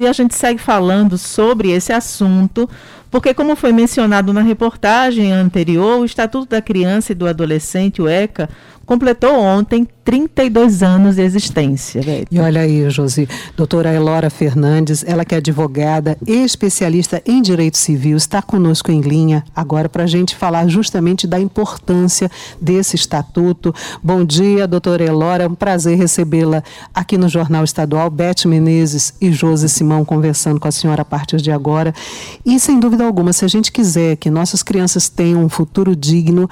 E a gente segue falando sobre esse assunto, porque, como foi mencionado na reportagem anterior, o Estatuto da Criança e do Adolescente, o ECA, completou ontem 32 anos de existência. E olha aí, Josi, doutora Elora Fernandes, ela que é advogada especialista em direito civil, está conosco em linha agora para a gente falar justamente da importância desse estatuto. Bom dia, doutora Elora, é um prazer recebê-la aqui no Jornal Estadual. Beth Menezes e Josi Simão conversando com a senhora a partir de agora. E, sem dúvida alguma, se a gente quiser que nossas crianças tenham um futuro digno,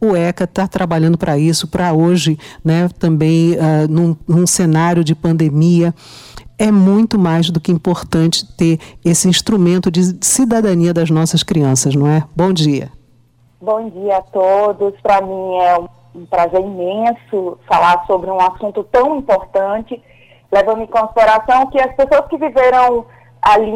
o ECA está trabalhando para isso, para hoje, né, também uh, num, num cenário de pandemia é muito mais do que importante ter esse instrumento de cidadania das nossas crianças, não é? Bom dia. Bom dia a todos. Para mim é um prazer imenso falar sobre um assunto tão importante, levando em consideração que as pessoas que viveram ali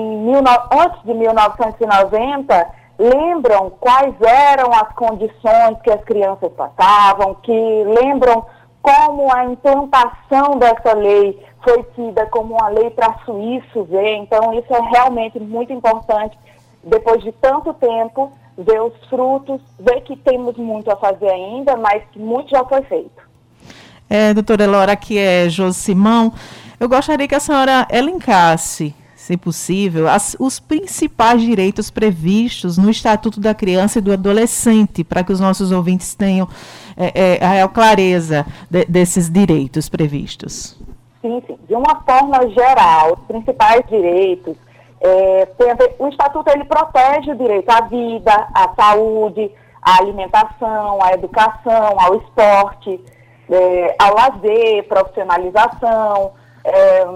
antes de 1990 lembram quais eram as condições que as crianças passavam, que lembram como a implantação dessa lei foi tida como uma lei para suíço ver. Então, isso é realmente muito importante, depois de tanto tempo, ver os frutos, ver que temos muito a fazer ainda, mas que muito já foi feito. É, doutora Elora, aqui é Josimão. Eu gostaria que a senhora elencasse se possível, as, os principais direitos previstos no Estatuto da Criança e do Adolescente, para que os nossos ouvintes tenham é, é, a clareza de, desses direitos previstos. Sim, sim. De uma forma geral, os principais direitos, é, ver, o Estatuto ele protege o direito à vida, à saúde, à alimentação, à educação, ao esporte, é, ao lazer, profissionalização, é,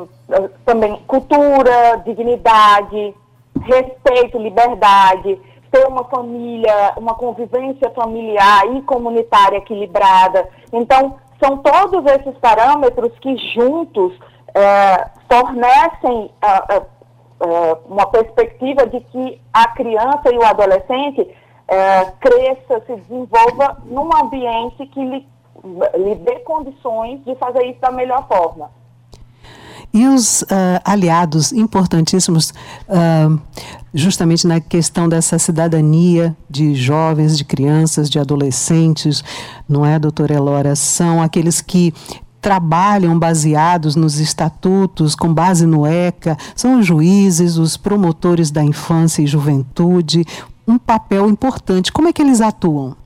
também cultura, dignidade, respeito, liberdade, ter uma família, uma convivência familiar e comunitária equilibrada. Então, são todos esses parâmetros que juntos é, fornecem é, uma perspectiva de que a criança e o adolescente é, cresça, se desenvolva num ambiente que lhe, lhe dê condições de fazer isso da melhor forma. E os uh, aliados importantíssimos, uh, justamente na questão dessa cidadania de jovens, de crianças, de adolescentes, não é, doutora Elora? São aqueles que trabalham baseados nos estatutos, com base no ECA, são os juízes, os promotores da infância e juventude, um papel importante. Como é que eles atuam?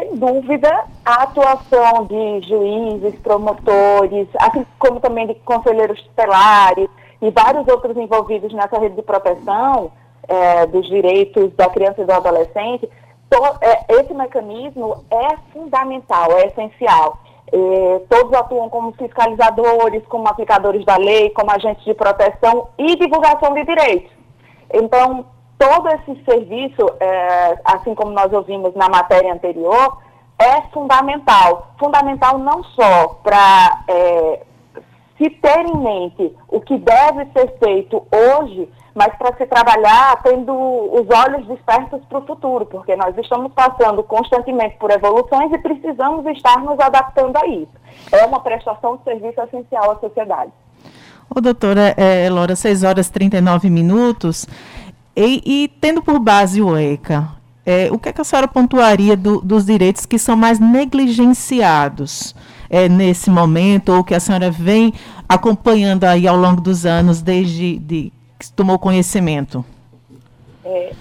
Sem dúvida, a atuação de juízes, promotores, assim como também de conselheiros tutelares e vários outros envolvidos nessa rede de proteção é, dos direitos da criança e do adolescente, to, é, esse mecanismo é fundamental, é essencial. É, todos atuam como fiscalizadores, como aplicadores da lei, como agentes de proteção e divulgação de direitos. Então, todo esse serviço, é, assim como nós ouvimos na matéria anterior, é fundamental. Fundamental não só para é, se ter em mente o que deve ser feito hoje, mas para se trabalhar tendo os olhos despertos para o futuro, porque nós estamos passando constantemente por evoluções e precisamos estar nos adaptando a isso. É uma prestação de serviço essencial à sociedade. Ô, doutora é, Laura, 6 horas e 39 minutos. E, e tendo por base o ECA, é, o que, é que a senhora pontuaria do, dos direitos que são mais negligenciados é, nesse momento, ou que a senhora vem acompanhando aí ao longo dos anos, desde de, que tomou conhecimento? É,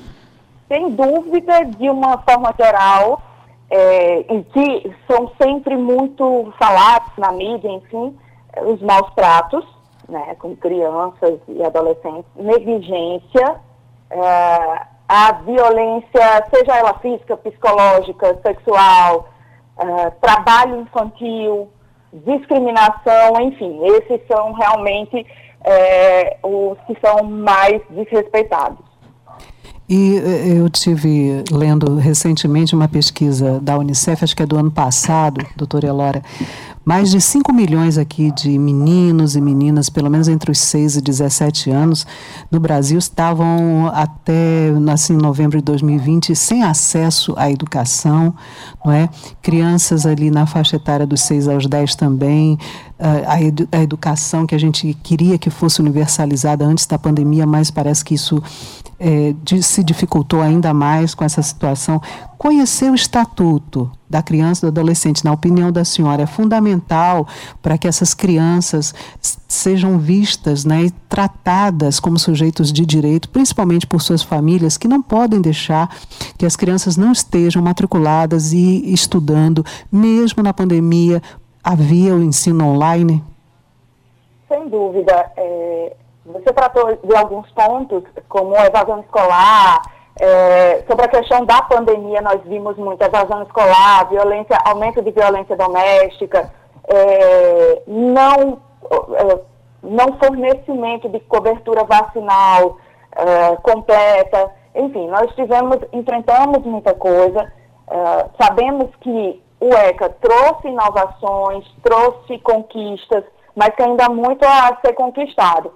sem dúvida, de uma forma geral, é, em que são sempre muito falados na mídia, enfim, os maus tratos, né, com crianças e adolescentes, negligência, é, a violência, seja ela física, psicológica, sexual, é, trabalho infantil, discriminação, enfim, esses são realmente é, os que são mais desrespeitados. E eu tive lendo recentemente uma pesquisa da Unicef, acho que é do ano passado, doutora Elora, Mais de 5 milhões aqui de meninos e meninas, pelo menos entre os 6 e 17 anos, no Brasil estavam até assim, novembro de 2020 sem acesso à educação, não é? Crianças ali na faixa etária dos 6 aos 10 também, a, edu a educação que a gente queria que fosse universalizada antes da pandemia, mas parece que isso é, de, se dificultou ainda mais com essa situação. Conhecer o estatuto da criança e do adolescente, na opinião da senhora, é fundamental para que essas crianças sejam vistas né, e tratadas como sujeitos de direito, principalmente por suas famílias, que não podem deixar que as crianças não estejam matriculadas e estudando, mesmo na pandemia. Havia o ensino online? Sem dúvida. É você tratou de alguns pontos, como evasão escolar, é, sobre a questão da pandemia, nós vimos muito evasão escolar, violência, aumento de violência doméstica, é, não, é, não fornecimento de cobertura vacinal é, completa. Enfim, nós tivemos, enfrentamos muita coisa. É, sabemos que o ECA trouxe inovações, trouxe conquistas, mas que ainda há muito a ser conquistado.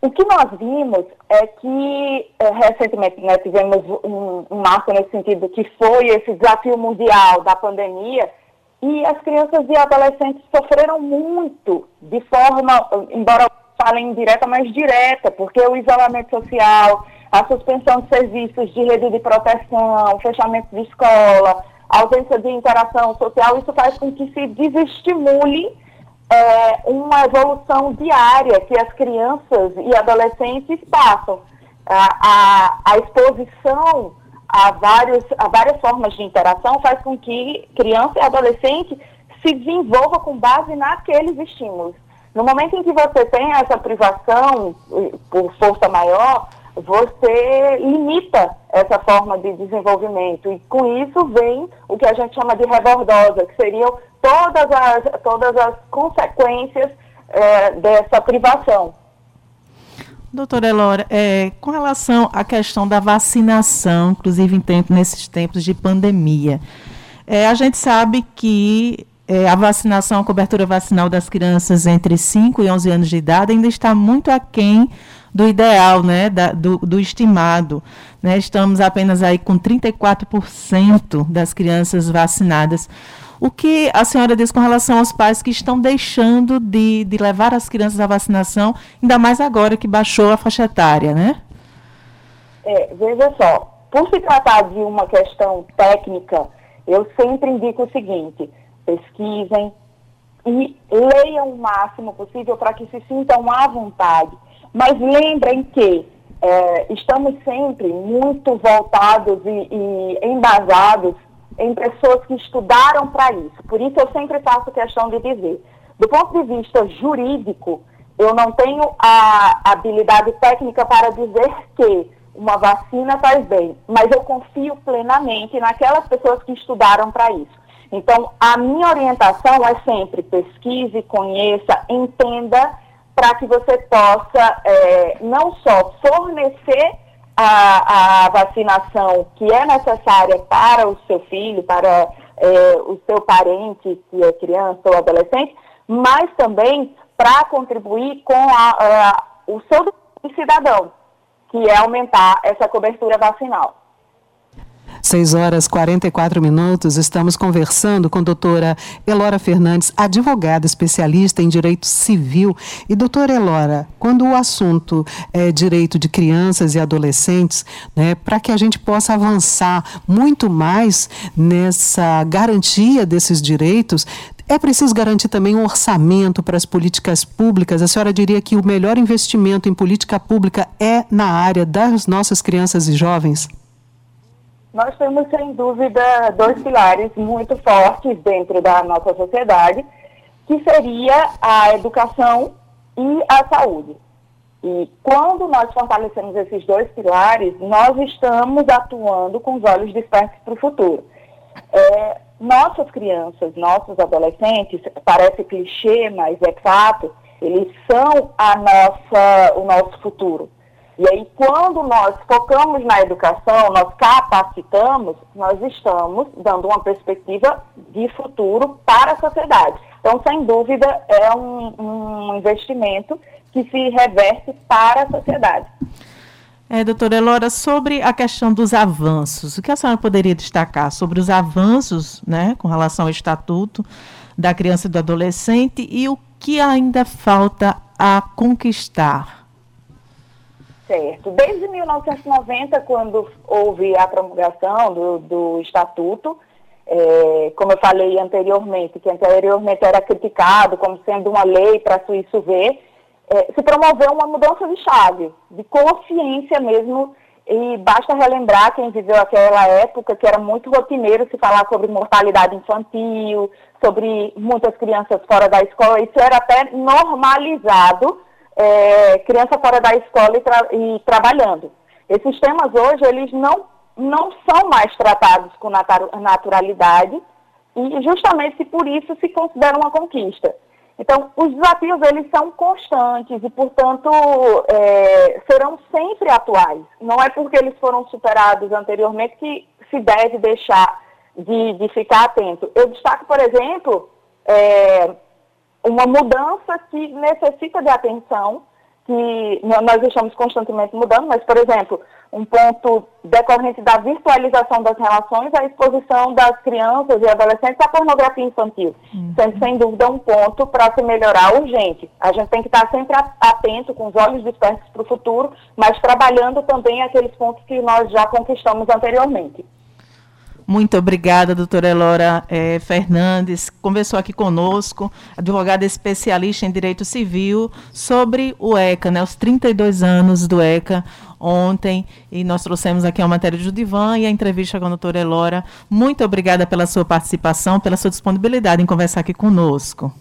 O que nós vimos é que é, recentemente né, tivemos um, um marco nesse sentido, que foi esse desafio mundial da pandemia, e as crianças e adolescentes sofreram muito, de forma, embora falem direta, mas direta, porque o isolamento social, a suspensão de serviços de rede de proteção, o fechamento de escola, a ausência de interação social, isso faz com que se desestimule é, uma evolução diária que as crianças e adolescentes passam. A, a, a exposição a, vários, a várias formas de interação faz com que criança e adolescente se desenvolva com base naqueles estímulos. No momento em que você tem essa privação por força maior, você limita essa forma de desenvolvimento. E com isso vem o que a gente chama de rebordosa, que seriam todas as, todas as consequências é, dessa privação. Doutora Elora, é, com relação à questão da vacinação, inclusive em tempo, nesses tempos de pandemia, é, a gente sabe que é, a vacinação, a cobertura vacinal das crianças entre 5 e 11 anos de idade ainda está muito aquém do ideal, né, da, do, do, estimado. Né? Estamos apenas aí com 34% das crianças vacinadas. O que a senhora diz com relação aos pais que estão deixando de, de levar as crianças à vacinação, ainda mais agora que baixou a faixa etária, né? É, veja só, por se tratar de uma questão técnica, eu sempre indico o seguinte: pesquisem e leiam o máximo possível para que se sintam à vontade. Mas lembrem que é, estamos sempre muito voltados e, e embasados em pessoas que estudaram para isso. Por isso eu sempre faço questão de dizer, do ponto de vista jurídico, eu não tenho a habilidade técnica para dizer que uma vacina faz bem, mas eu confio plenamente naquelas pessoas que estudaram para isso. Então, a minha orientação é sempre pesquise, conheça, entenda, para que você possa é, não só fornecer a, a vacinação que é necessária para o seu filho, para é, o seu parente, que é criança ou adolescente, mas também para contribuir com a, a, o seu cidadão, que é aumentar essa cobertura vacinal. 6 horas 44 minutos, estamos conversando com a doutora Elora Fernandes, advogada especialista em direito civil. E doutora Elora, quando o assunto é direito de crianças e adolescentes, né, para que a gente possa avançar muito mais nessa garantia desses direitos, é preciso garantir também um orçamento para as políticas públicas. A senhora diria que o melhor investimento em política pública é na área das nossas crianças e jovens? Nós temos, sem dúvida, dois pilares muito fortes dentro da nossa sociedade, que seria a educação e a saúde. E quando nós fortalecemos esses dois pilares, nós estamos atuando com os olhos despertos para o futuro. É, nossas crianças, nossos adolescentes, parece clichê, mas é fato, eles são a nossa, o nosso futuro. E aí, quando nós focamos na educação, nós capacitamos, nós estamos dando uma perspectiva de futuro para a sociedade. Então, sem dúvida, é um, um investimento que se reverte para a sociedade. É, doutora Elora, sobre a questão dos avanços, o que a senhora poderia destacar sobre os avanços né, com relação ao Estatuto da Criança e do Adolescente e o que ainda falta a conquistar? Certo. Desde 1990, quando houve a promulgação do, do Estatuto, é, como eu falei anteriormente, que anteriormente era criticado como sendo uma lei para suíço ver, é, se promoveu uma mudança de chave, de consciência mesmo, e basta relembrar quem viveu aquela época que era muito rotineiro se falar sobre mortalidade infantil, sobre muitas crianças fora da escola, isso era até normalizado, é, criança fora da escola e, tra e trabalhando. Esses temas hoje, eles não não são mais tratados com naturalidade e justamente por isso se considera uma conquista. Então, os desafios eles são constantes e, portanto, é, serão sempre atuais. Não é porque eles foram superados anteriormente que se deve deixar de, de ficar atento. Eu destaco, por exemplo, é, uma mudança que necessita de atenção, que nós estamos constantemente mudando, mas, por exemplo, um ponto decorrente da virtualização das relações, a exposição das crianças e adolescentes à pornografia infantil, uhum. sendo sem dúvida um ponto para se melhorar urgente. A gente tem que estar sempre atento, com os olhos dispersos para o futuro, mas trabalhando também aqueles pontos que nós já conquistamos anteriormente. Muito obrigada, doutora Elora eh, Fernandes. Conversou aqui conosco, advogada especialista em direito civil, sobre o ECA, né, os 32 anos do ECA ontem, e nós trouxemos aqui a matéria de Divan e a entrevista com a doutora Elora. Muito obrigada pela sua participação, pela sua disponibilidade em conversar aqui conosco.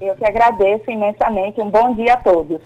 Eu que agradeço imensamente. Um bom dia a todos.